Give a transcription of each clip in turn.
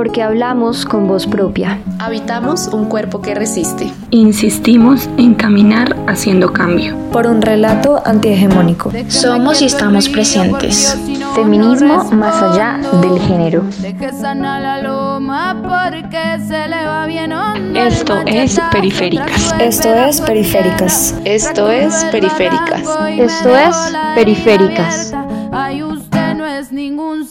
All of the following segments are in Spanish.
Porque hablamos con voz propia. Habitamos un cuerpo que resiste. Insistimos en caminar haciendo cambio. Por un relato antihegemónico. Somos y estamos presentes. Feminismo más allá del género. Esto es Periféricas. Esto es Periféricas. Esto es Periféricas. Esto es Periféricas. Ay, usted no es ningún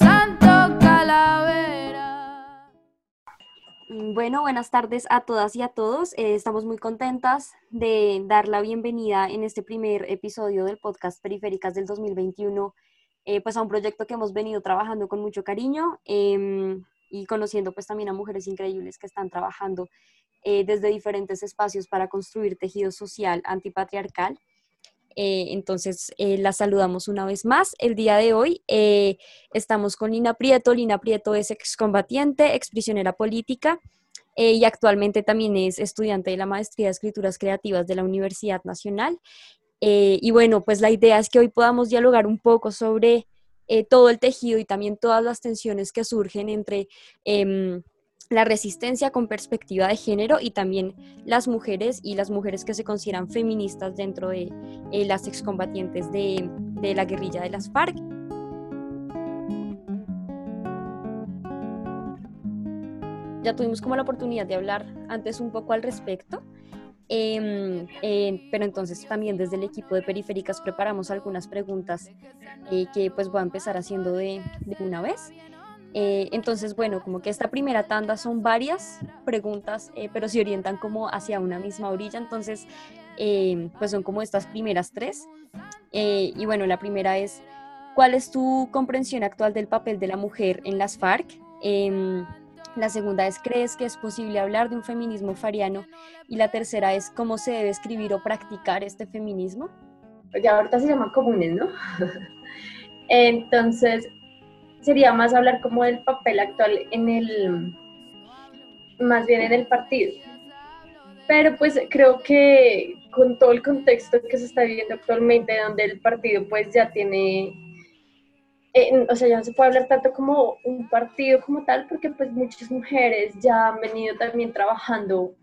Bueno, buenas tardes a todas y a todos. Eh, estamos muy contentas de dar la bienvenida en este primer episodio del podcast Periféricas del 2021, eh, pues a un proyecto que hemos venido trabajando con mucho cariño em, y conociendo pues también a mujeres increíbles que están trabajando eh, desde diferentes espacios para construir tejido social antipatriarcal. Eh, entonces, eh, la saludamos una vez más. El día de hoy estamos con Lina Prieto. Lina Prieto es excombatiente, exprisionera política eh, y actualmente también es estudiante de la Maestría de Escrituras Creativas de la Universidad Nacional. Eh, y bueno, pues la idea es que hoy podamos dialogar un poco sobre eh, todo el tejido y también todas las tensiones que surgen entre em, la resistencia con perspectiva de género y también las mujeres y las mujeres que se consideran feministas dentro de eh, las excombatientes de, de la guerrilla de las FARC. Ya tuvimos como la oportunidad de hablar antes un poco al respecto, em, eh, pero entonces también desde el equipo de Periféricas preparamos algunas preguntas eh, que pues voy a empezar haciendo de, de una vez. Eh, entonces, bueno, como que esta primera tanda son varias preguntas, eh, pero se orientan como hacia una misma orilla, entonces, eh, pues son como estas primeras tres. Eh, y bueno, la primera es, ¿cuál es tu comprensión actual del papel de la mujer en las FARC? La segunda es, ¿crees que es posible hablar de un feminismo fariano? Y la tercera es, ¿cómo se debe escribir o practicar este feminismo? ya ahorita se llaman comunes, ¿no? Entonces, sería más hablar como del papel actual en el, más bien en el partido. Pero pues creo que con todo el contexto que se está viviendo actualmente, donde el partido pues ya tiene, eh, o sea, ya no se puede hablar tanto como un partido como tal, porque pues muchas mujeres ya han venido también trabajando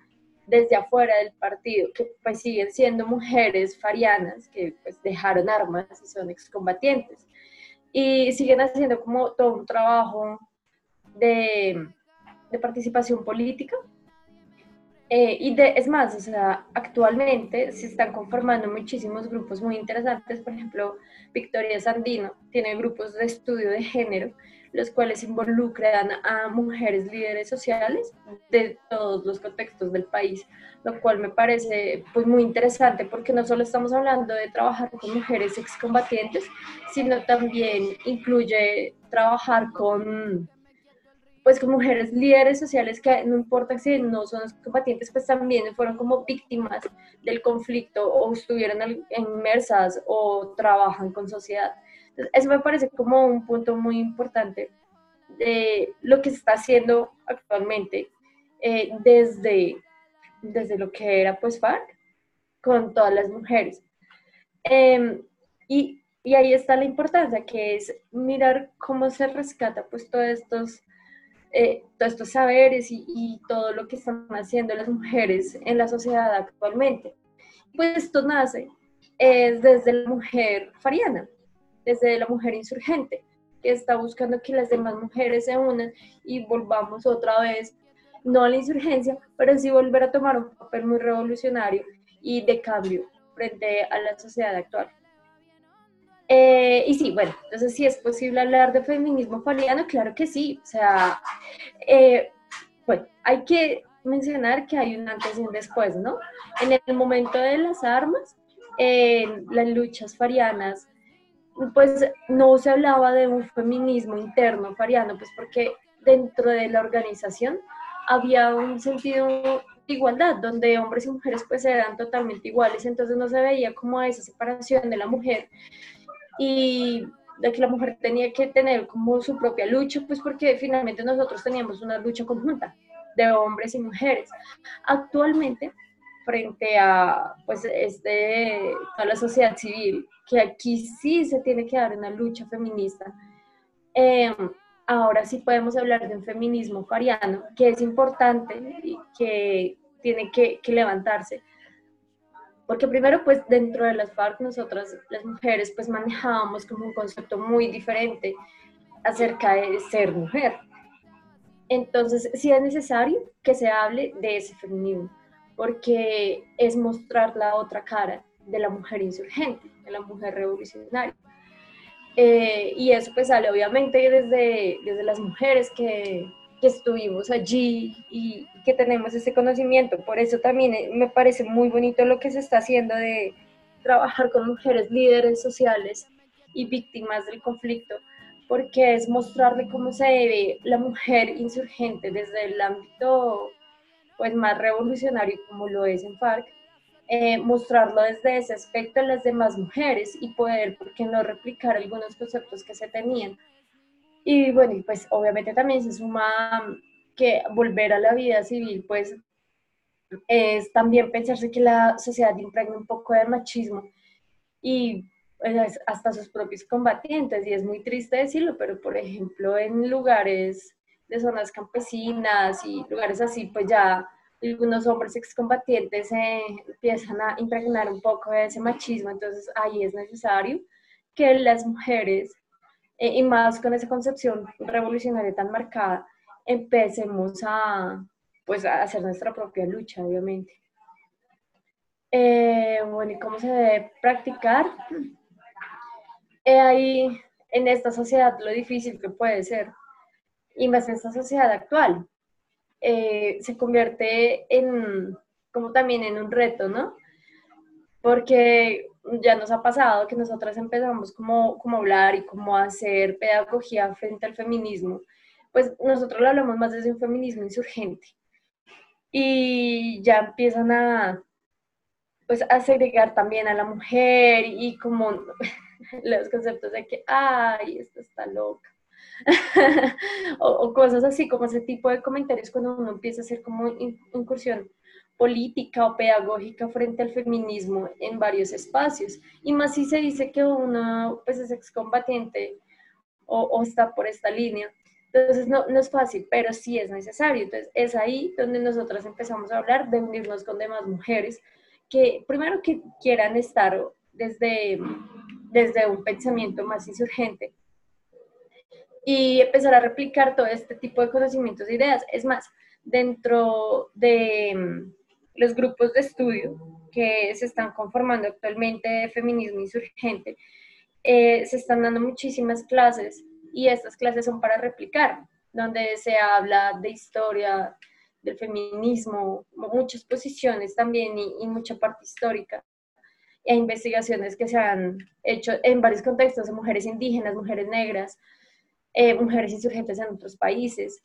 desde afuera del partido, que pues siguen siendo mujeres farianas, que pues dejaron armas y son excombatientes y siguen haciendo como todo un trabajo de, de participación política. Eh, y de, es más, o sea, actualmente se están conformando muchísimos grupos muy interesantes. Por ejemplo, Victoria Sandino tiene grupos de estudio de género, los cuales involucran a mujeres líderes sociales de todos los contextos del país, lo cual me parece pues muy interesante porque no solo estamos hablando de trabajar con mujeres excombatientes, sino también incluye trabajar con pues con mujeres líderes sociales que no importa si no son combatientes, pues también fueron como víctimas del conflicto o estuvieron inmersas o trabajan con sociedad. Entonces, eso me parece como un punto muy importante de lo que se está haciendo actualmente eh, desde, desde lo que era pues FARC con todas las mujeres. Em, y, y ahí está la importancia, que es mirar cómo se rescata pues todos estos eh, todos estos saberes y, todo lo que están haciendo las mujeres en la sociedad actualmente. Pues esto nace es desde la mujer fariana, desde la mujer insurgente, que está buscando que las demás mujeres se unan y volvamos otra vez, no a la insurgencia, pero sí volver a tomar un papel muy revolucionario y de cambio frente a la sociedad actual. Eh, y sí, bueno, entonces si es posible hablar de feminismo fariano, claro que sí. O sea, eh, bueno, hay que mencionar que hay un antes y un después, ¿no? En el momento de las armas, en las luchas farianas, pues no se hablaba de un feminismo interno fariano, pues porque dentro de la organización había un sentido de igualdad, donde hombres y mujeres pues eran totalmente iguales, entonces no se veía como esa separación de la mujer y de que la mujer tenía que tener como su propia lucha, pues porque finalmente nosotros teníamos una lucha conjunta de hombres y mujeres. Actualmente, frente a pues este, toda la sociedad civil, que aquí sí se tiene que dar una lucha feminista, eh, ahora sí podemos hablar de un feminismo fariano, que es importante y que tiene que, que levantarse. Porque primero, pues dentro de las FARC, nosotras, las mujeres, pues manejábamos como un concepto muy diferente acerca de ser mujer. Entonces, sí es necesario que se hable de ese feminismo, porque es mostrar la otra cara de la mujer insurgente, de la mujer revolucionaria. Eh, y eso pues sale obviamente desde, desde las mujeres que, que estuvimos allí y que tenemos ese conocimiento. Por eso también eh, me parece muy bonito lo que se está haciendo de trabajar con mujeres líderes sociales y víctimas del conflicto, porque es mostrarle cómo se ve la mujer insurgente desde el ámbito pues más revolucionario como lo es en FARC, eh, mostrarlo desde ese aspecto en las demás mujeres y poder, ¿por qué no replicar algunos conceptos que se tenían? Y bueno, pues obviamente también se suma que volver a la vida civil, pues es también pensarse que la sociedad impregna un poco de machismo y pues, hasta sus propios combatientes, y es muy triste decirlo, pero por ejemplo en lugares de zonas campesinas y lugares así, pues ya algunos hombres excombatientes eh, empiezan a impregnar un poco de ese machismo, entonces ahí es necesario que las mujeres, eh, y más con esa concepción revolucionaria tan marcada, empecemos a, pues, a hacer nuestra propia lucha, obviamente. Eh, bueno, ¿y cómo se debe practicar? ahí en esta sociedad lo difícil que puede ser, y más en esta sociedad actual, eh, se convierte en, como también en un reto, ¿no? Porque ya nos ha pasado que nosotras empezamos como, como hablar y como hacer pedagogía frente al feminismo, pues nosotros lo hablamos más desde un feminismo insurgente. Y ya empiezan a, pues, a segregar también a la mujer y como los conceptos de que, ay, esto está loca o, cosas así, como ese tipo de comentarios cuando uno empieza a hacer como incursión política o pedagógica frente al feminismo en varios espacios. Y más si se dice que uno pues, es excombatiente o, o está por esta línea. Entonces no, no, es fácil, pero sí es necesario. Entonces es ahí donde nosotras empezamos a hablar de unirnos con demás mujeres que primero que quieran estar desde, desde un pensamiento más insurgente y empezar a replicar todo este tipo de conocimientos e ideas. Es más, dentro de los grupos de estudio que se están conformando actualmente de feminismo insurgente, eh, se están dando muchísimas clases y estas clases son para replicar, donde se habla de historia, del feminismo, muchas posiciones también y, mucha parte histórica e investigaciones que se han hecho en varios contextos de mujeres indígenas, mujeres negras, eh, mujeres insurgentes en otros países.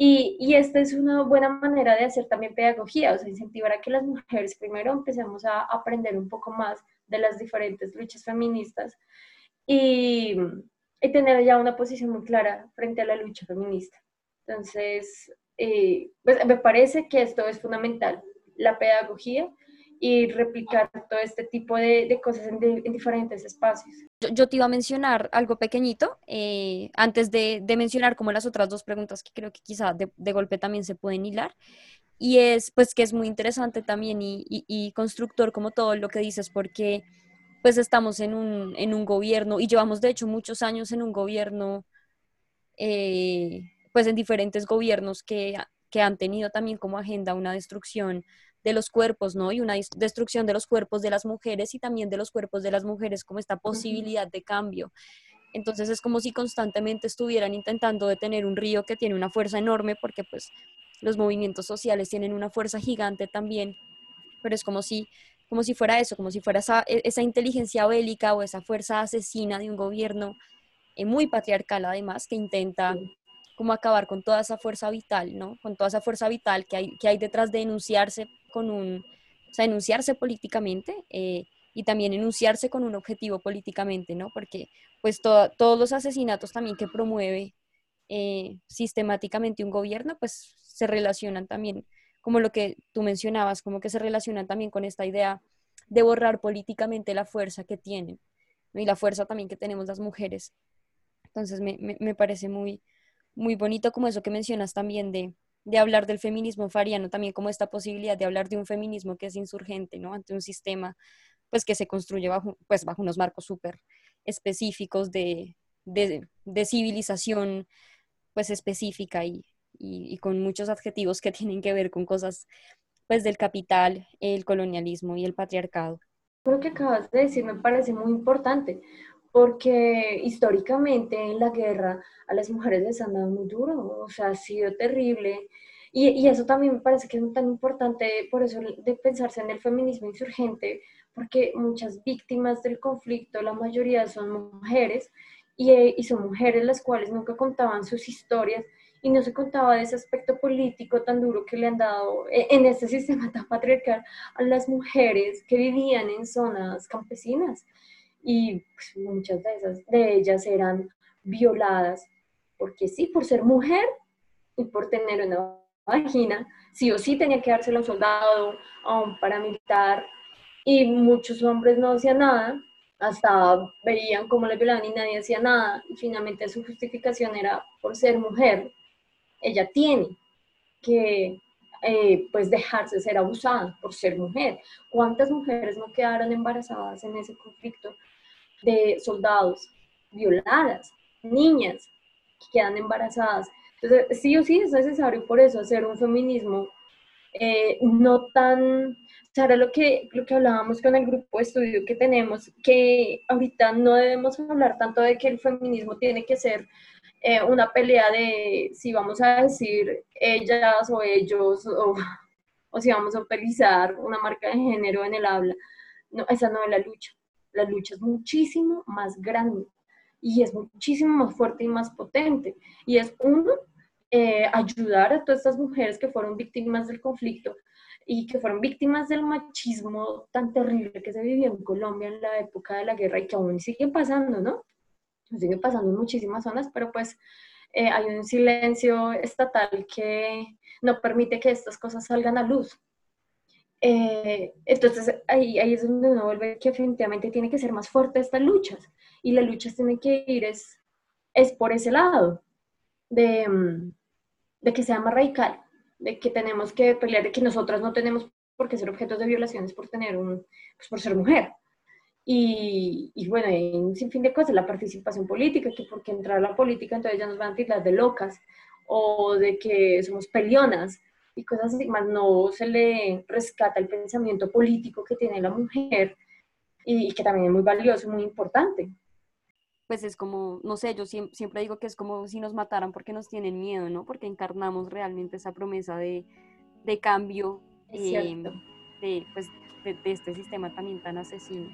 Y, esta es una buena manera de hacer también pedagogía, o sea, incentivar a que las mujeres primero empecemos a aprender un poco más de las diferentes luchas feministas y, y tener ya una posición muy clara frente a la lucha feminista. Entonces, eh, pues me parece que esto es fundamental, la pedagogía y replicar todo este tipo de, de cosas en, en, diferentes espacios. Yo, te iba a mencionar algo pequeñito, eh, antes de, de, mencionar como las otras dos preguntas que creo que quizá de, de, golpe también se pueden hilar, y es pues que es muy interesante también y, y, y constructor como todo lo que dices, porque pues estamos en un, en un gobierno y llevamos de hecho muchos años en un gobierno, eh, pues en diferentes gobiernos que, que han tenido también como agenda una destrucción de los cuerpos, ¿no? Y una destrucción de los cuerpos de las mujeres y también de los cuerpos de las mujeres como esta posibilidad de cambio. Entonces es como si constantemente estuvieran intentando detener un río que tiene una fuerza enorme porque pues los movimientos sociales tienen una fuerza gigante también, pero es como si como si fuera eso, como si fuera esa, e, esa inteligencia bélica o esa fuerza asesina de un gobierno eh, muy patriarcal además que intenta como acabar con toda esa fuerza vital, ¿no? Con toda esa fuerza vital que hay, que hay detrás de enunciarse con un, o sea, enunciarse políticamente eh, y también enunciarse con un objetivo políticamente, ¿no? Porque pues todos los asesinatos también que promueve eh, sistemáticamente un gobierno, pues se relacionan también, como lo que tú mencionabas, como que se relacionan también con esta idea de borrar políticamente la fuerza que tienen y la fuerza también que tenemos las mujeres. Entonces me, me, me parece muy, muy bonito como eso que mencionas también de, de hablar del feminismo fariano, también como esta posibilidad de hablar de un feminismo que es insurgente, ¿no? Ante un sistema pues que se construye bajo, pues, bajo unos marcos súper específicos de, de, de, civilización pues específica y, y, y, con muchos adjetivos que tienen que ver con cosas pues del capital, el colonialismo y el patriarcado. Lo que acabas de decir me parece muy importante, porque históricamente en la guerra a las mujeres les han dado muy duro, o sea, ha sido terrible. Y, y, eso también me parece que es tan importante, por eso de pensarse en el feminismo insurgente, porque muchas víctimas del conflicto, la mayoría son mujeres, y, y son mujeres las cuales nunca contaban sus historias y no se contaba de ese aspecto político tan duro que le han dado e, en este sistema tan patriarcal a las mujeres que vivían en zonas campesinas y pues, muchas de, esas, de ellas eran violadas porque sí, por ser mujer y por tener una vagina, sí o sí tenía que dárselo a un soldado, a un paramilitar, y muchos hombres no hacían nada, hasta veían cómo le violaban y nadie hacía nada, y finalmente su justificación era por ser mujer, ella tiene que eh, pues dejarse ser abusada por ser mujer. ¿Cuántas mujeres no quedaron embarazadas en ese conflicto de soldados violadas, niñas que quedan embarazadas? Entonces, sí o sí es necesario por eso hacer un feminismo eh, no tan, o sea, era lo que, lo que hablábamos con el grupo de estudio que tenemos, que ahorita no debemos hablar tanto de que el feminismo tiene que ser eh, una pelea de si vamos a decir ellas o ellos o, o si vamos a utilizar una marca de género en el habla. No, esa no es la lucha. La lucha es muchísimo más grande y es muchísimo más fuerte y más potente. Y es uno, eh, ayudar a todas estas mujeres que fueron víctimas del conflicto y que fueron víctimas del machismo tan terrible que se vivió en Colombia en la época de la guerra y que aún sigue pasando, ¿no? sigue pasando en muchísimas zonas, pero pues eh, hay un silencio estatal que no permite que estas cosas salgan a luz. Eh, entonces ahí, es donde uno vuelve que definitivamente tiene que ser más fuerte estas luchas y las luchas tienen que ir es, es por ese lado de, mm, de que sea más radical, de que tenemos que pelear, de que nosotras no tenemos por qué ser objetos de violaciones por tener un, pues por ser mujer. Y, y, bueno, hay un sinfín de cosas, la participación política, que porque entrar a la política entonces ya nos van a tirar de locas, o de que somos pelionas, y cosas así, más no se le rescata el pensamiento político que tiene la mujer, y, y que también es muy valioso, muy importante. Pues es como, no sé, yo siempre, siempre digo que es como si nos mataran porque nos tienen miedo, ¿no? Porque encarnamos realmente esa promesa de, de cambio eh, de, pues, de, de este sistema también tan asesino.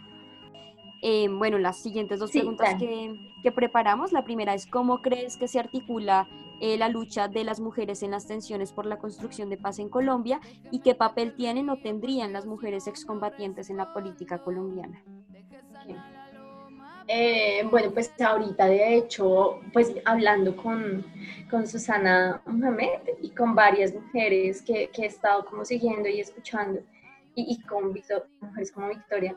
Eh, bueno, las siguientes dos sí, preguntas que, que, preparamos. La primera es, ¿cómo crees que se articula eh, la lucha de las mujeres en las tensiones por la construcción de paz en Colombia y qué papel tienen o tendrían las mujeres excombatientes en la política colombiana? Eh, bueno, pues ahorita de hecho, pues hablando con, con Susana Mohamed y con varias mujeres que, que he estado como siguiendo y escuchando, y, con Victor, mujeres como Victoria,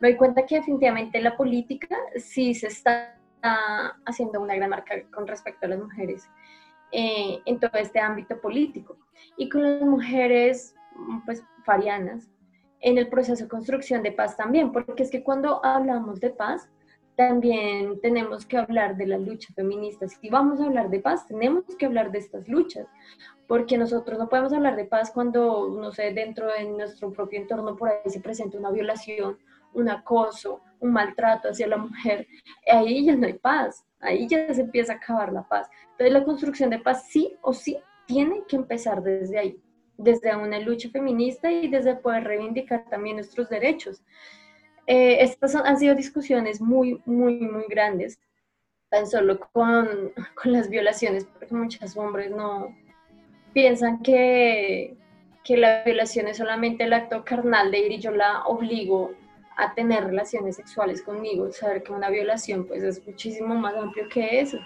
me doy cuenta que definitivamente la política sí se está haciendo una gran marca con respecto a las mujeres eh, en todo este ámbito político. Y con las mujeres, pues, farianas, en el proceso de construcción de paz también, porque es que cuando hablamos de paz, también tenemos que hablar de las luchas feministas. Si vamos a hablar de paz, tenemos que hablar de estas luchas, porque nosotros no podemos hablar de paz cuando, no sé, dentro de nuestro propio entorno por ahí se presenta una violación, un acoso, un maltrato hacia la mujer. Ahí ya no hay paz, ahí ya se empieza a acabar la paz. Entonces la construcción de paz sí o sí tiene que empezar desde ahí, desde una lucha feminista y desde poder reivindicar también nuestros derechos. Eh, estas son, han sido discusiones muy, muy, muy grandes, tan solo con, con las violaciones, porque muchos hombres no piensan que, que la violación es solamente el acto carnal de ir y yo la obligo a tener relaciones sexuales conmigo, saber que una violación pues es muchísimo más amplio que eso.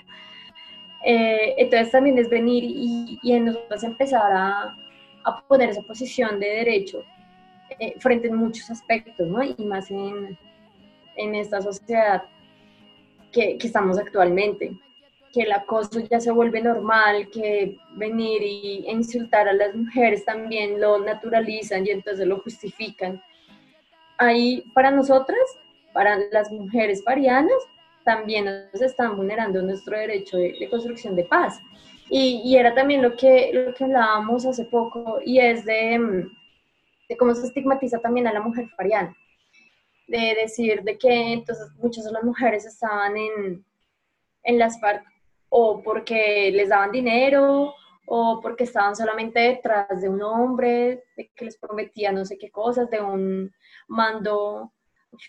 Eh, entonces también es venir y, en nosotros empezar a, a poner esa posición de derecho eh, frente a muchos aspectos, ¿no? Y más en, en esta sociedad que, que, estamos actualmente. que el acoso ya se vuelve normal, que venir y insultar a las mujeres también lo naturalizan y entonces lo justifican. Ahí para nosotras, para las mujeres farianas, también nos están vulnerando nuestro derecho de, construcción de paz. Y, y, era también lo que, lo que hablábamos hace poco y es de, de cómo se estigmatiza también a la mujer fariana. De decir de que entonces muchas de las mujeres estaban en, en las FARC o porque les daban dinero o porque estaban solamente detrás de un hombre, de que les prometía no sé qué cosas, de un mando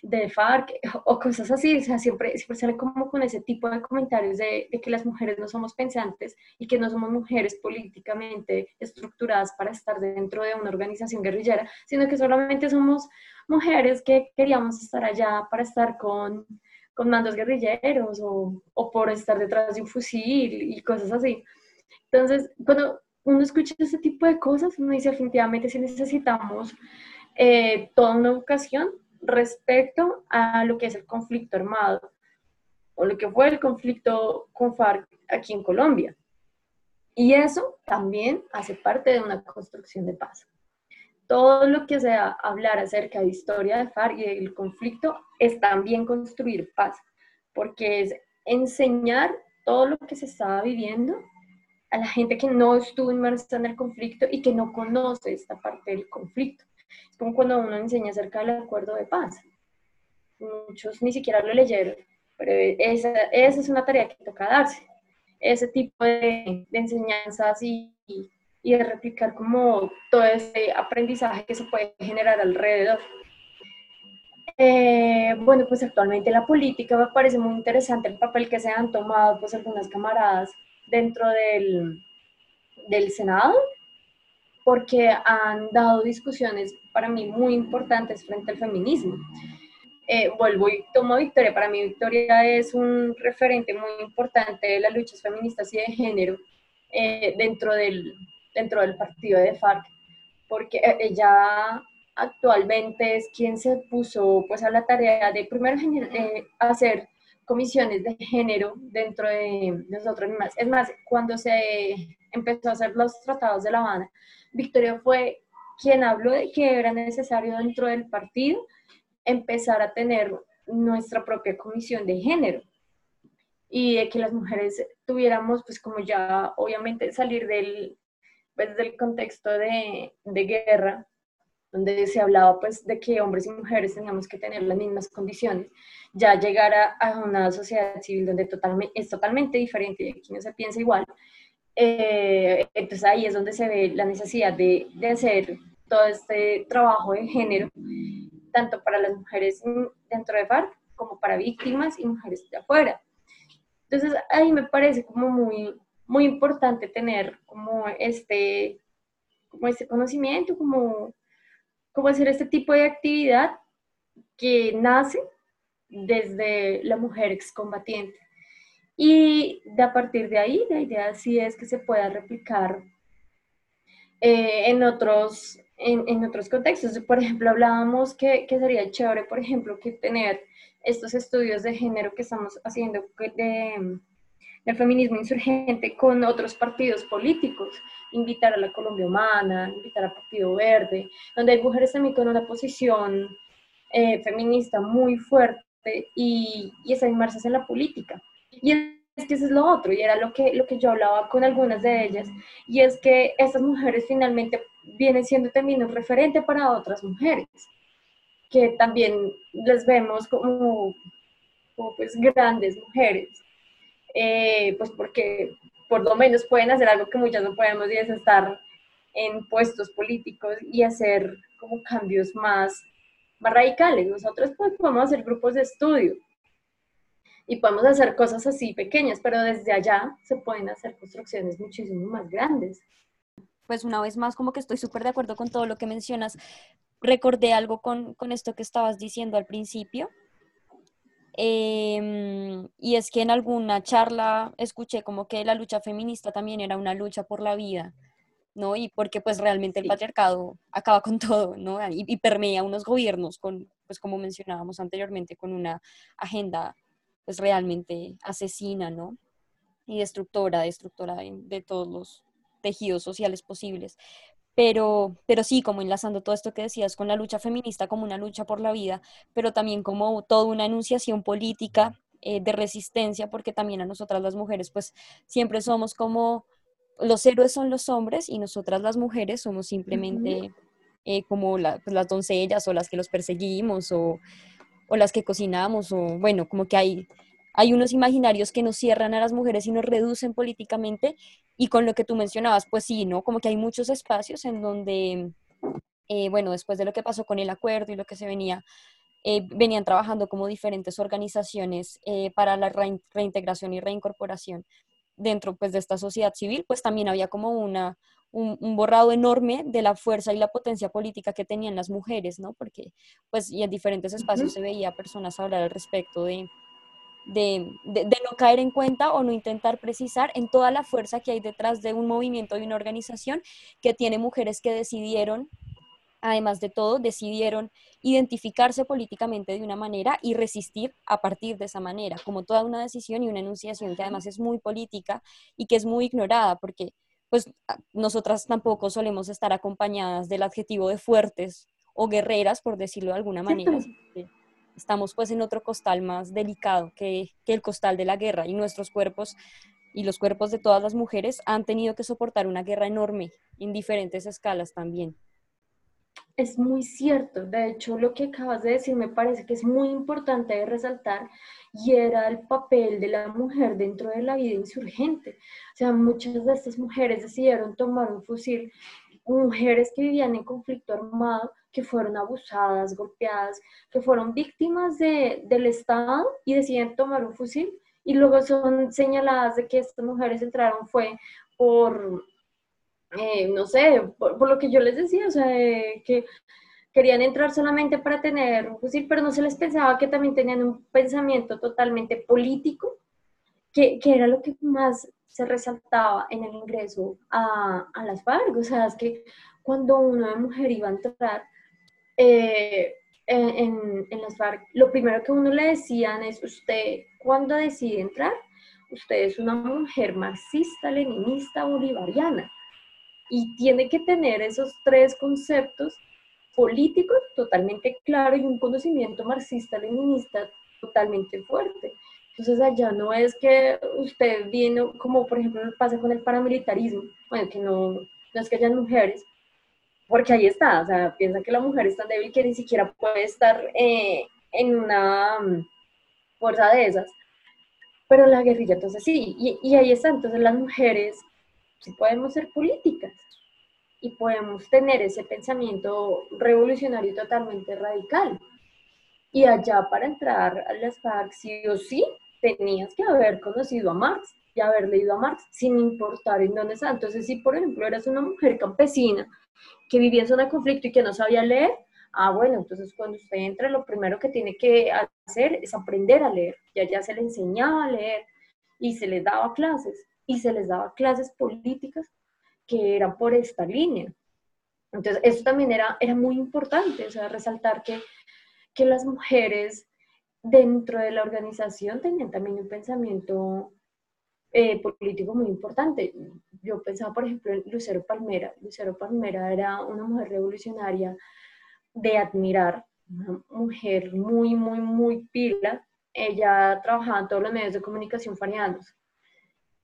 de FARC o cosas así, o sea, siempre, siempre sale como con ese tipo de comentarios de, de, que las mujeres no somos pensantes y que no somos mujeres políticamente estructuradas para estar dentro de una organización guerrillera, sino que solamente somos mujeres que queríamos estar allá para estar con con mandos guerrilleros o, o, por estar detrás de un fusil y cosas así. Entonces, cuando uno escucha ese tipo de cosas, uno dice definitivamente si necesitamos eh, toda una educación respecto a lo que es el conflicto armado o lo que fue el conflicto con FARC aquí en Colombia. Y eso también hace parte de una construcción de paz todo lo que sea hablar acerca de historia de FARC y del conflicto es también construir paz, porque es enseñar todo lo que se estaba viviendo a la gente que no estuvo inmersa en el conflicto y que no conoce esta parte del conflicto. Es como cuando uno enseña acerca del acuerdo de paz. Muchos ni siquiera lo leyeron, pero esa, es una tarea que toca darse. Ese tipo de, de enseñanzas y, y de replicar como todo ese aprendizaje que se puede generar alrededor. Eh, bueno, pues actualmente la política me parece muy interesante el papel que se han tomado pues algunas camaradas dentro del, del Senado, porque han dado discusiones para mí muy importantes frente al feminismo. Eh, vuelvo y tomo Victoria. Para mí Victoria es un referente muy importante de las luchas feministas y de género eh, dentro del, dentro del partido de FARC, porque ella actualmente es quien se puso pues a la tarea de primero eh, hacer comisiones de género dentro de nosotros mismas. Es más, cuando se empezó a hacer los tratados de La Habana, Victoria fue quien habló de que era necesario dentro del partido empezar a tener nuestra propia comisión de género y de que las mujeres tuviéramos pues como ya obviamente salir del, pues del contexto de guerra, donde se hablaba pues de que hombres y mujeres teníamos que tener las mismas condiciones, ya llegar a, una sociedad civil donde es totalmente diferente y aquí no se piensa igual, eh, entonces ahí es donde se ve la necesidad de, de, hacer todo este trabajo de género, tanto para las mujeres dentro de FARC como para víctimas y mujeres de afuera. Entonces ahí me parece como muy, muy importante tener como este, como este conocimiento, como, como hacer este tipo de actividad que nace desde la mujer excombatiente. Y de a partir de ahí, la idea sí es que se pueda replicar eh, en, otros, en, en, otros contextos. Por ejemplo, hablábamos que, que, sería chévere, por ejemplo, que tener estos estudios de género que estamos haciendo de, el feminismo insurgente con otros partidos políticos, invitar a la Colombia Humana, invitar al Partido Verde, donde hay mujeres también con una posición eh, feminista muy fuerte y, y están inmersas en la política. Y es que eso es lo otro, y era lo que, lo que yo hablaba con algunas de ellas, y es que estas mujeres finalmente vienen siendo también un referente para otras mujeres, que también les vemos como, como pues grandes mujeres, eh, pues porque por lo menos pueden hacer algo que muchas no podemos y es estar en puestos políticos y hacer como cambios más, más radicales. Nosotros pues, podemos hacer grupos de estudio y podemos hacer cosas así pequeñas, pero desde allá se pueden hacer construcciones muchísimo más grandes. Pues una vez más, como que estoy súper de acuerdo con todo lo que mencionas. Recordé algo con, con esto que estabas diciendo al principio, Em, y es que en alguna charla escuché como que la lucha feminista también era una lucha por la vida, ¿no? Y porque pues realmente el patriarcado acaba con todo, ¿no? Y, y, permea unos gobiernos con, pues como mencionábamos anteriormente, con una agenda pues realmente asesina, ¿no? y destructora, destructora de, de todos los tejidos sociales posibles. Pero, pero sí, como enlazando todo esto que decías con la lucha feminista como una lucha por la vida, pero también como toda una enunciación política eh, de resistencia, porque también a nosotras las mujeres, pues siempre somos como, los héroes son los hombres y nosotras las mujeres somos simplemente eh, como pues, las doncellas o las que los perseguimos o, o las que cocinamos, o bueno, como que hay hay unos imaginarios que nos cierran a las mujeres y nos reducen políticamente y con lo que tú mencionabas, pues sí, ¿no? Como que hay muchos espacios en donde, eh, bueno, después de lo que pasó con el acuerdo y lo que se venía, eh, venían trabajando como diferentes organizaciones eh, para la reintegración y reincorporación dentro pues de esta sociedad civil, pues también había como una, un, un, borrado enorme de la fuerza y la potencia política que tenían las mujeres, ¿no? Porque pues y en diferentes espacios se veía personas hablar al respecto de de, no caer en cuenta o no intentar precisar en toda la fuerza que hay detrás de un movimiento y una organización que tiene mujeres que decidieron, además de todo, decidieron identificarse políticamente de una manera y resistir a partir de esa manera, como toda una decisión y una enunciación que además es muy política y que es muy ignorada, porque pues nosotras tampoco solemos estar acompañadas del adjetivo de fuertes o guerreras, por decirlo de alguna manera estamos pues en otro costal más delicado que, el costal de la guerra y nuestros cuerpos y los cuerpos de todas las mujeres han tenido que soportar una guerra enorme en diferentes escalas también. Es muy cierto, de hecho lo que acabas de decir me parece que es muy importante de resaltar y era el papel de la mujer dentro de la vida insurgente. O sea, muchas de estas mujeres decidieron tomar un fusil, mujeres que vivían en conflicto armado que fueron abusadas, golpeadas, que fueron víctimas de, del Estado y deciden tomar un fusil. Y luego son señaladas de que estas mujeres entraron fue por, eh, no sé, por, lo que yo les decía, o sea, que querían entrar solamente para tener un fusil, pero no se les pensaba que también tenían un pensamiento totalmente político, que, que era lo que más se resaltaba en el ingreso a, a las FARC, o sea, es que cuando una mujer iba a entrar, eh, en, en, las FARC, lo primero que uno le decían es, usted, cuando decide entrar, usted es una mujer marxista, leninista, bolivariana, y tiene que tener esos tres conceptos políticos totalmente claros y un conocimiento marxista, leninista totalmente fuerte. Entonces allá no es que usted viene, como por ejemplo pasa con el paramilitarismo, bueno, que no, no es que hayan mujeres, porque ahí está, o sea, piensa que la mujer es tan débil que ni siquiera puede estar eh, en una mm, fuerza de esas. Pero la guerrilla, entonces sí, y, y, ahí está, entonces las mujeres sí podemos ser políticas y podemos tener ese pensamiento revolucionario totalmente radical. Y allá para entrar a las FARC, sí o sí, tenías que haber conocido a Marx y haber leído a Marx, sin importar en dónde está. Entonces, si por ejemplo eras una mujer campesina que vivía en zona de conflicto y que no sabía leer, ah, bueno, entonces cuando usted entra, lo primero que tiene que hacer es aprender a leer. Ya ya se le enseñaba a leer y se les daba clases, y se les daba clases políticas que eran por esta línea. Entonces, eso también era, era muy importante, o sea, resaltar que, que las mujeres dentro de la organización tenían también un pensamiento eh, político muy importante. Yo pensaba, por ejemplo, en Lucero Palmera. Lucero Palmera era una mujer revolucionaria de admirar, una mujer muy, muy, muy pila. Ella trabajaba en todos los medios de comunicación farianos.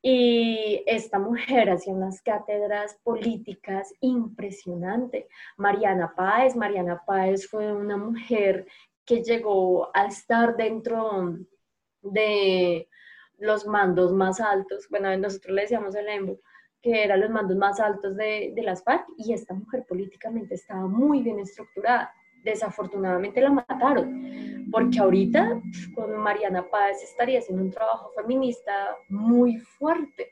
Y esta mujer hacía unas cátedras políticas impresionantes. Mariana Páez, Mariana Páez fue una mujer que llegó a estar dentro de los mandos más altos, bueno, nosotros le decíamos el EMBO, que eran los mandos más altos de, de las FARC, y esta mujer políticamente estaba muy bien estructurada. Desafortunadamente la mataron, porque ahorita con Mariana Páez estaría haciendo un trabajo feminista muy fuerte.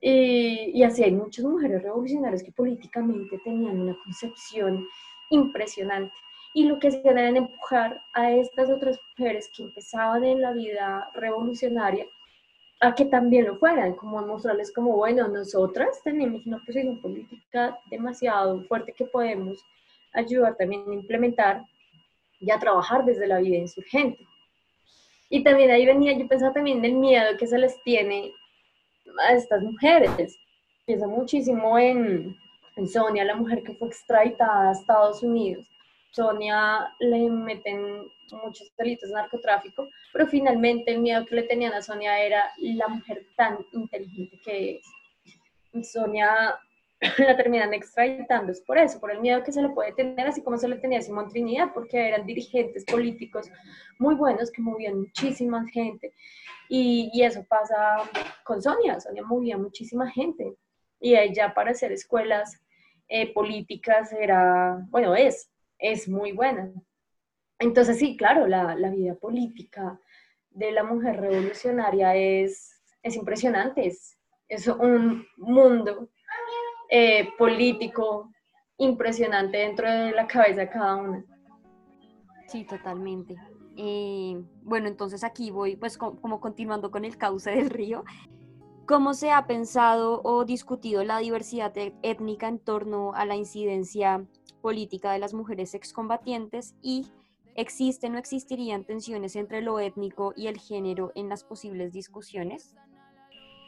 Y, y así hay muchas mujeres revolucionarias que políticamente tenían una concepción impresionante y lo que hacían era empujar a estas otras mujeres que empezaban en la vida revolucionaria a que también lo fueran, como mostrarles como, bueno, nosotras tenemos una posición política demasiado fuerte que podemos ayudar también a implementar y a trabajar desde la vida insurgente. Y también ahí venía, yo pensaba también del miedo que se les tiene a estas mujeres. Piensa muchísimo en, en Sonia, la mujer que fue extraditada a Estados Unidos. Sonia le meten muchos delitos de narcotráfico, pero finalmente el miedo que le tenían a Sonia era la mujer tan inteligente que es. Sonia la terminan extraditando es por eso, por el miedo que se le puede tener, así como se le tenía Simón Trinidad, porque eran dirigentes políticos muy buenos que movían muchísima gente. Y, y eso pasa con Sonia, Sonia movía muchísima gente. Y ella para hacer escuelas eh, políticas era, bueno, es, es muy buena. Entonces sí, claro, la, la vida política de la mujer revolucionaria es, es impresionante, es, es un mundo eh, político impresionante dentro de la cabeza de cada una. Sí, totalmente. Bueno, entonces aquí voy, pues como continuando con el cauce del río. ¿Cómo se ha pensado o discutido la diversidad e-, étnica en torno a la incidencia política de las mujeres excombatientes y existen o existirían tensiones entre lo étnico y el género en las posibles discusiones?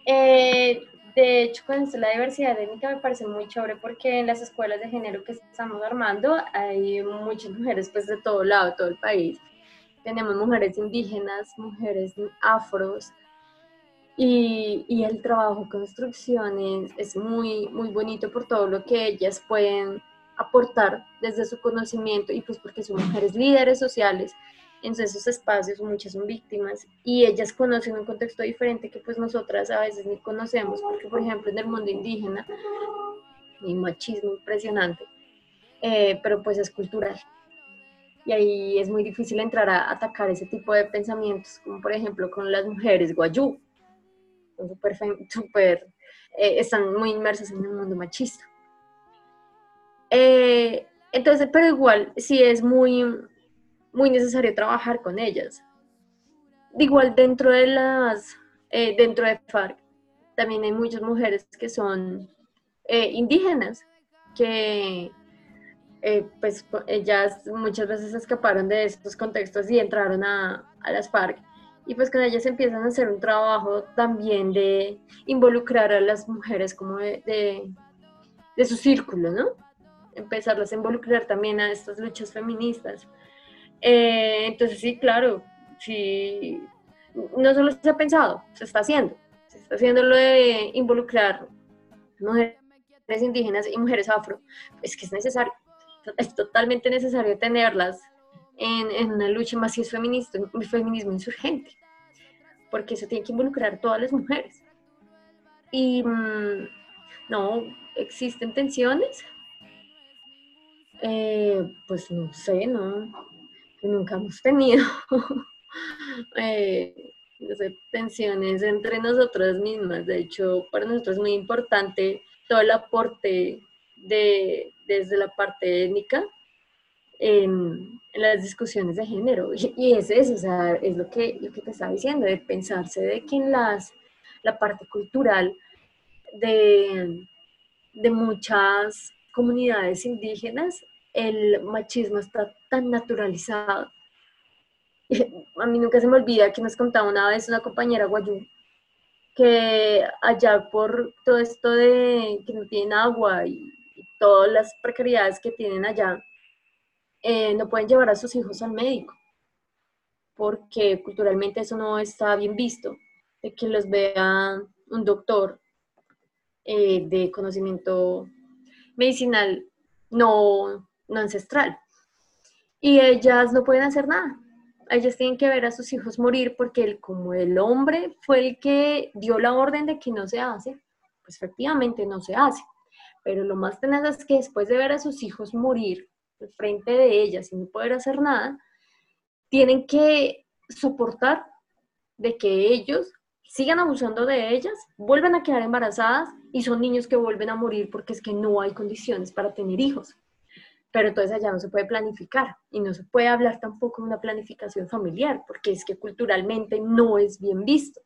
Eh, de hecho, con la diversidad étnica me parece muy chévere porque en las escuelas de género que estamos armando hay muchas mujeres pues de todo lado, todo el país. Tenemos mujeres indígenas, mujeres afros y, y el trabajo construcción es, es muy, muy bonito por todo lo que ellas pueden aportar desde su conocimiento y pues porque son mujeres líderes sociales en esos espacios, muchas son víctimas y ellas conocen un contexto diferente que pues nosotras a veces ni conocemos, porque por ejemplo en el mundo indígena hay machismo impresionante, eh, pero pues es cultural. Y ahí es muy difícil entrar a atacar ese tipo de pensamientos, como por ejemplo con las mujeres guayú, super, super eh, están muy inmersas en el mundo machista. Eh, entonces, pero igual, sí es muy, muy necesario trabajar con ellas. Igual dentro de las, eh, dentro de FARC, también hay muchas mujeres que son eh, indígenas, que pues ellas muchas veces escaparon de estos contextos y entraron a, a las FARC. Y pues con ellas empiezan a hacer un trabajo también de involucrar a las mujeres como de, de, de su círculo, ¿no? Empezarlas a involucrar también a estas luchas feministas. Eh, entonces sí, claro, sí, no solo se ha pensado, se está haciendo. Se está haciendo lo de involucrar mujeres indígenas y mujeres afro. Es que es necesario, es totalmente necesario tenerlas en, en una lucha más si feminista, feminismo insurgente, porque se tiene que involucrar todas las mujeres. Y mm, no, existen tensiones. Eh, pues no sé, no nunca hemos tenido eh, tensiones entre nosotras mismas. De hecho, para nosotros es muy importante todo el aporte de, desde la parte étnica en, las discusiones de género. Y, es eso, o sea, es lo que, lo que te estaba diciendo, de pensarse de que en las, la parte cultural de, de muchas comunidades indígenas el machismo está tan naturalizado. A mí nunca se me olvida que nos contaba una vez una compañera guayú que allá por todo esto de que no tienen agua y, todas las precariedades que tienen allá, eh, no pueden llevar a sus hijos al médico, porque culturalmente eso no está bien visto, de que los vea un doctor eh, de conocimiento medicinal no, no ancestral. Y ellas no pueden hacer nada. Ellas tienen que ver a sus hijos morir porque él, como el hombre fue el que dio la orden de que no se hace, pues efectivamente no se hace. Pero lo más tenaz es que después de ver a sus hijos morir frente de ellas y no poder hacer nada, tienen que soportar de que ellos sigan abusando de ellas, vuelven a quedar embarazadas y son niños que vuelven a morir porque es que no hay condiciones para tener hijos pero entonces allá no se puede planificar y no se puede hablar tampoco de una planificación familiar, porque es que culturalmente no es bien visto.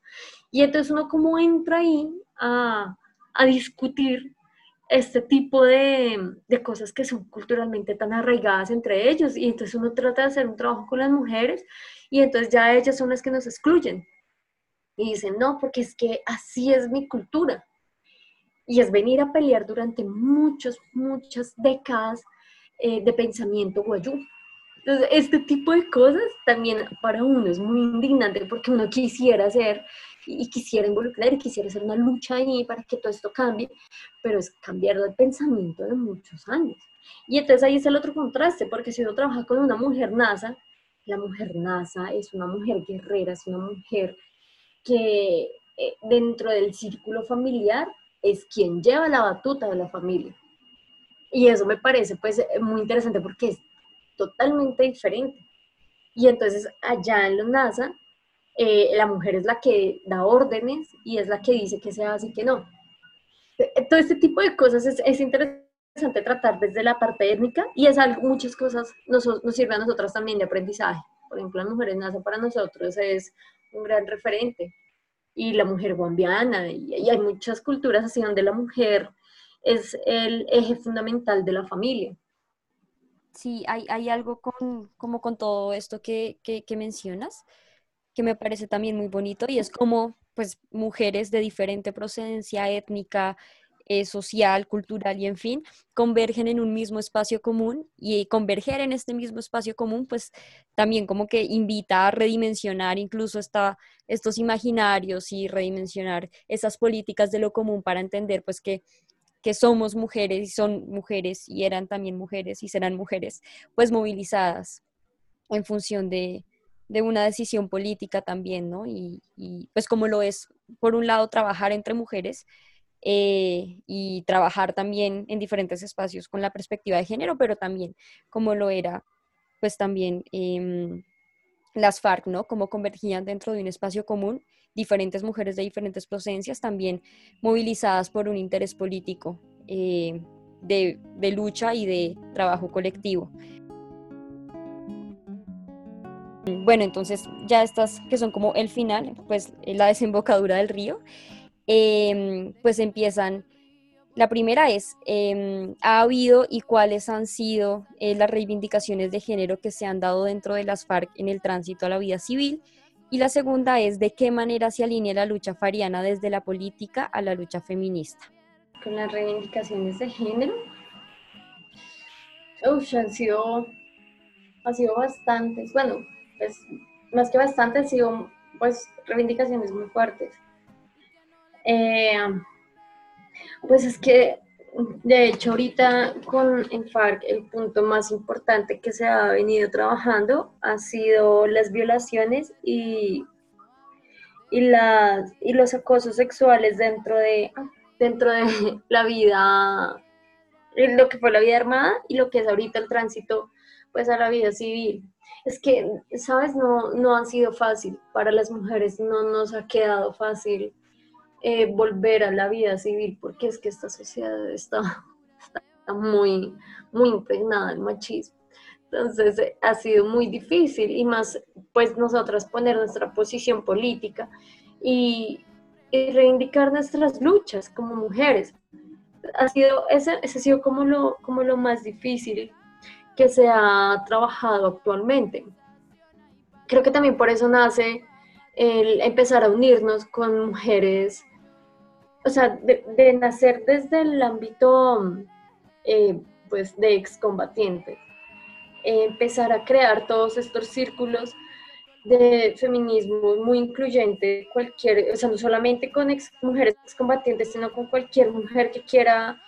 Y entonces uno como entra ahí a, a discutir este tipo de, de, cosas que son culturalmente tan arraigadas entre ellos, y entonces uno trata de hacer un trabajo con las mujeres, y entonces ya ellas son las que nos excluyen. Y dicen, no, porque es que así es mi cultura. Y es venir a pelear durante muchas, muchas décadas eh, de pensamiento guayú. Entonces, este tipo de cosas también para uno es muy indignante porque uno quisiera hacer y quisiera involucrar y quisiera hacer una lucha ahí para que todo esto cambie, pero es cambiar el pensamiento de muchos años. Y entonces ahí es el otro contraste, porque si uno trabaja con una mujer NASA, la mujer NASA es una mujer guerrera, es una mujer que eh, dentro del círculo familiar es quien lleva la batuta de la familia. Y eso me parece pues muy interesante porque es totalmente diferente. Y entonces allá en los NASA, eh, la mujer es la que da órdenes y es la que dice que se hace y que no. Eh, todo este tipo de cosas es, es interesante tratar desde la parte étnica y es muchas cosas nos, nos sirven a nosotras también de aprendizaje. Por ejemplo, la mujer en NASA para nosotros es un gran referente y la mujer guambiana y, hay muchas culturas así donde la mujer es el eje fundamental de la familia. Sí, hay, hay algo con, como con todo esto que, que, que mencionas que me parece también muy bonito y es como pues mujeres de diferente procedencia étnica, eh, social, cultural y en fin, convergen en un mismo espacio común y converger en este mismo espacio común, pues también como que invita a redimensionar incluso esta, estos imaginarios y redimensionar esas políticas de lo común para entender pues que que somos mujeres y son mujeres y eran también mujeres y serán mujeres, pues movilizadas en función de, de una decisión política también, ¿no? Y, y, pues como lo es, por un lado, trabajar entre mujeres eh, y trabajar también en diferentes espacios con la perspectiva de género, pero también como lo era, pues también eh, las FARC, ¿no? Como convergían dentro de un espacio común diferentes mujeres de diferentes procedencias, también movilizadas por un interés político eh, de lucha y de trabajo colectivo. Bueno, entonces ya estas que son como el final, pues la desembocadura del río, eh, pues empiezan, la primera es, eh, ¿ha habido y cuáles han sido eh, las reivindicaciones de género que se han dado dentro de las FARC en el tránsito a la vida civil? Y la segunda es, ¿de qué manera se alinea la lucha fariana desde la política a la lucha feminista? Con las reivindicaciones de género, Uf, han sido, han sido bastantes, bueno, pues más que bastantes, han sido pues reivindicaciones muy fuertes. Eh, pues es que, de hecho, ahorita con en FARC el punto más importante que se ha venido trabajando ha sido las violaciones y, y, las, y los acosos sexuales dentro de, dentro de la vida, lo que fue la vida armada y lo que es ahorita el tránsito pues a la vida civil. Es que, ¿sabes? No, no ha sido fácil. Para las mujeres no nos ha quedado fácil eh, volver a la vida civil, porque es que esta sociedad está, muy, muy impregnada del machismo. Entonces eh, ha sido muy difícil y más pues nosotras poner nuestra posición política y, y reivindicar nuestras luchas como mujeres. Ha sido, ese, ese ha sido como lo, como lo más difícil que se ha trabajado actualmente. Creo que también por eso nace el empezar a unirnos con mujeres o sea, de, nacer desde el ámbito eh, pues de excombatientes, empezar a crear todos estos círculos de feminismo muy incluyente, cualquier, o sea, no solamente con ex, mujeres excombatientes, sino con cualquier mujer que quiera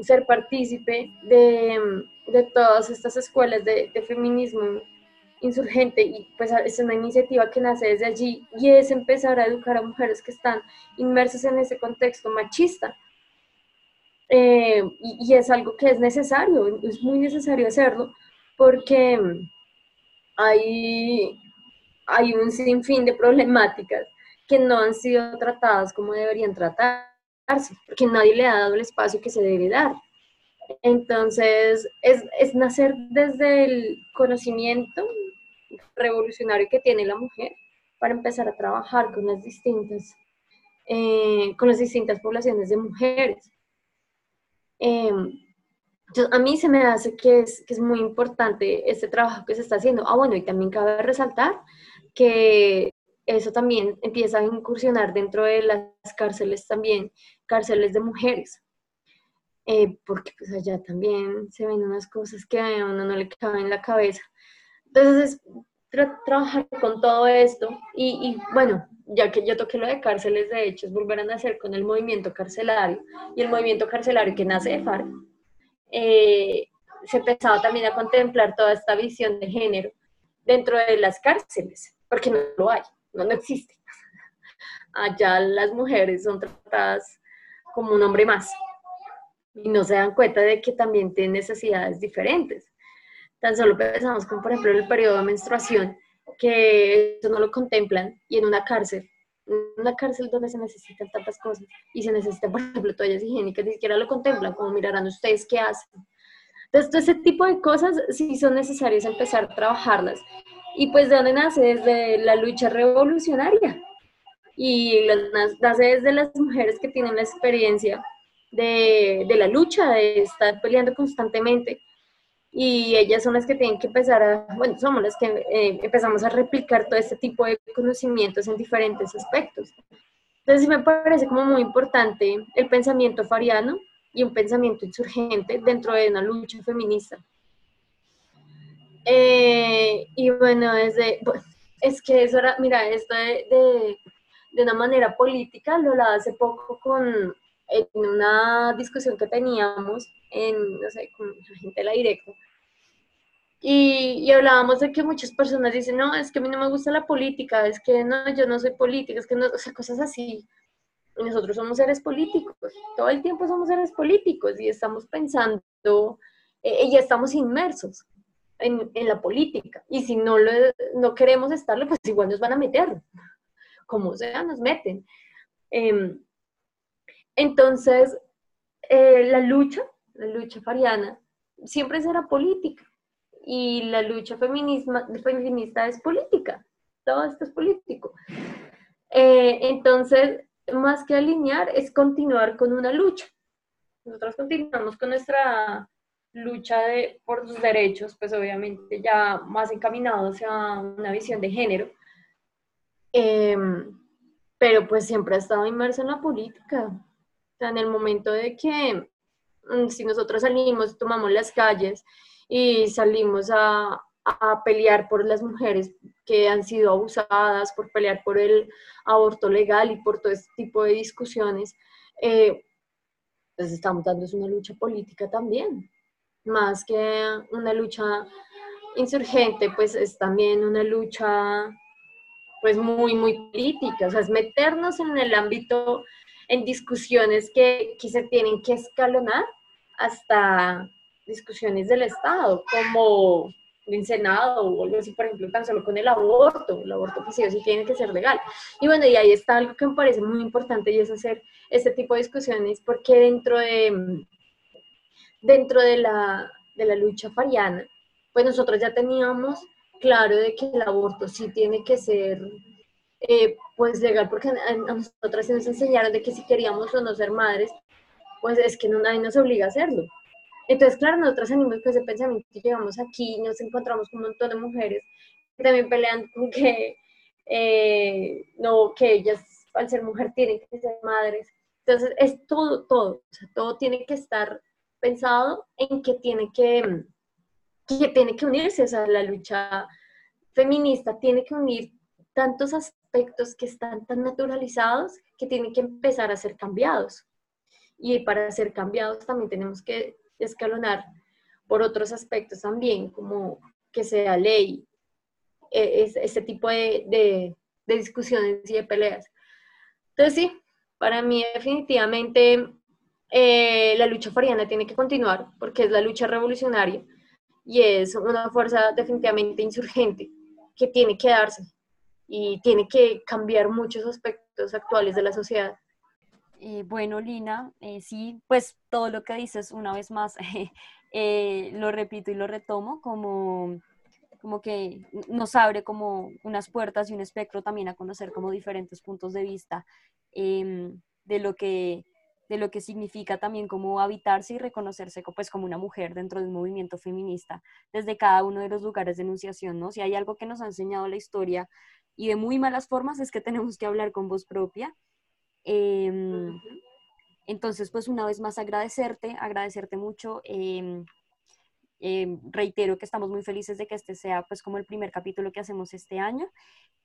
ser partícipe de, todas estas escuelas de feminismo insurgente y pues es una iniciativa que nace desde allí y es empezar a educar a mujeres que están inmersas en ese contexto machista. Eh, y, es algo que es necesario, es muy necesario hacerlo porque hay, hay un sinfín de problemáticas que no han sido tratadas como deberían tratarse, porque nadie le ha dado el espacio que se debe dar. Entonces, es, es nacer desde el conocimiento revolucionario que tiene la mujer para empezar a trabajar con las distintas, eh, con las distintas poblaciones de mujeres. Eh, a mí se me hace que es, que es muy importante este trabajo que se está haciendo. Ah, bueno, y también cabe resaltar que eso también empieza a incursionar dentro de las cárceles también, cárceles de mujeres. Eh, porque pues allá también se ven unas cosas que a uno no le caben en la cabeza. Entonces, trabajar con todo esto y, bueno, ya que yo toqué lo de cárceles, de hecho, es volver a nacer con el movimiento carcelario y el movimiento carcelario que nace de FARC, eh, se empezaba también a contemplar toda esta visión de género dentro de las cárceles, porque no lo hay, no, no existe. Allá las mujeres son tratadas como un hombre más y no se dan cuenta de que también tienen necesidades diferentes. Tan solo pensamos como por ejemplo el periodo de menstruación, que eso no lo contemplan y en una cárcel, una cárcel donde se necesitan tantas cosas y se necesitan, por ejemplo, toallas higiénicas, ni siquiera lo contemplan, como mirarán ustedes qué hacen. Entonces, todo ese tipo de cosas sí son necesarias empezar a trabajarlas. Y pues de dónde nace, desde la lucha revolucionaria. Y nace desde las mujeres que tienen la experiencia de, de la lucha, de estar peleando constantemente y ellas son las que tienen que empezar a, bueno, somos las que eh, empezamos a replicar todo este tipo de conocimientos en diferentes aspectos. Entonces me parece como muy importante el pensamiento fariano y un pensamiento insurgente dentro de una lucha feminista. Eh, y bueno, desde, es que eso era, mira, esto de, de, una manera política, lo hace poco con, en una discusión que teníamos en, no sé, con la gente de la directa, y, y, hablábamos de que muchas personas dicen, no, es que a mí no me gusta la política, es que no, yo no soy política, es que no, o sea, cosas así. Nosotros somos seres políticos, todo el tiempo somos seres políticos y estamos pensando, eh, y estamos inmersos en, en, la política. Y si no, lo, no queremos estarlo, pues igual nos van a meter, como sea, nos meten. Eh, entonces, eh, la lucha, la lucha fariana, siempre será política y la lucha feminista es política, todo esto es político. Eh, entonces, más que alinear, es continuar con una lucha. Nosotros continuamos con nuestra lucha de, por sus derechos, pues obviamente ya más encaminados a una visión de género, em, pero pues siempre ha estado inmerso en la política. En el momento de que mm, si nosotros salimos, tomamos las calles y salimos a, a pelear por las mujeres que han sido abusadas, por pelear por el aborto legal y por todo este tipo de discusiones, eh, pues estamos dando una lucha política también, más que una lucha insurgente, pues es también una lucha pues muy, muy política, o sea, es meternos en el ámbito, en discusiones que, que se tienen que escalonar hasta discusiones del Estado, como el Senado o algo así, por ejemplo, tan solo con el aborto, el aborto pues sí, tiene que ser legal. Y bueno, y ahí está algo que me parece muy importante y es hacer este tipo de discusiones porque dentro de, dentro de la, de la lucha fariana, pues nosotros ya teníamos claro de que el aborto sí tiene que ser eh, pues legal, porque a, nosotras nos enseñaron de que si queríamos o no ser madres, pues es que no, nadie nos obliga a hacerlo. Entonces, claro, nosotros venimos con ese pensamiento que llegamos aquí, nos encontramos con un montón de mujeres que también pelean con que, eh, no, que ellas al ser mujer tienen que ser madres. Entonces, es todo, todo, o sea, todo tiene que estar pensado en que tiene que, que tiene que unirse, o sea, la lucha feminista tiene que unir tantos aspectos que están tan naturalizados que tienen que empezar a ser cambiados. Y para ser cambiados también tenemos que escalonar por otros aspectos también, como que sea ley, e, este tipo de, discusiones y de peleas. Entonces sí, para mí definitivamente eh, la lucha fariana tiene que continuar porque es la lucha revolucionaria y es una fuerza definitivamente insurgente que tiene que darse y tiene que cambiar muchos aspectos actuales de la sociedad. Eh, bueno, Lina, eh, sí, pues todo lo que dices una vez más eh, lo repito y lo retomo como, como que nos abre como unas puertas y un espectro también a conocer como diferentes puntos de vista em, de lo que de lo que significa también como habitarse y reconocerse pues como una mujer dentro de un movimiento feminista desde cada uno de los lugares de enunciación, ¿no? Si hay algo que nos ha enseñado la historia y de muy malas formas es que tenemos que hablar con voz propia. Em, entonces, pues una vez más agradecerte, agradecerte mucho. Em, em, reitero que estamos muy felices de que este sea pues como el primer capítulo que hacemos este año.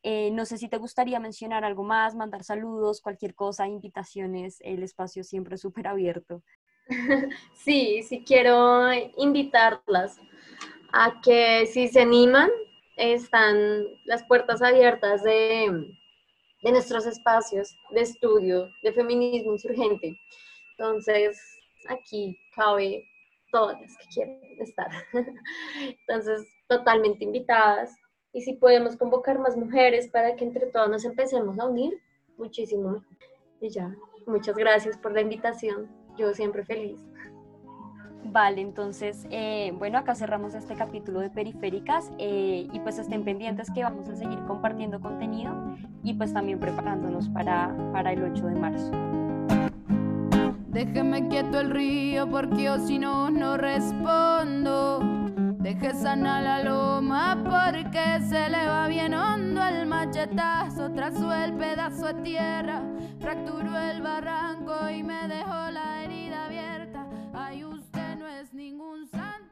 Eh, no sé si te gustaría mencionar algo más, mandar saludos, cualquier cosa, invitaciones, el espacio siempre súper abierto. Sí, sí quiero invitarlas a que si se animan, están las puertas abiertas de, de nuestros espacios de estudio de feminismo insurgente. Entonces, aquí cabe todas las que quieren estar. Entonces, totalmente invitadas. Y si podemos convocar más mujeres para que entre todas nos empecemos a unir, muchísimo. Y ya, muchas gracias por la invitación. Yo siempre feliz. Vale, entonces, eh, bueno, acá cerramos este capítulo de Periféricas eh, y pues estén pendientes que vamos a seguir compartiendo contenido y pues también preparándonos para, para el 8 de marzo. Déjeme quieto el río porque yo si no, no respondo. Deje sana la loma porque se le va bien hondo el machetazo. Trazó el pedazo de tierra, fracturó el barranco y me dejó la ningún santo.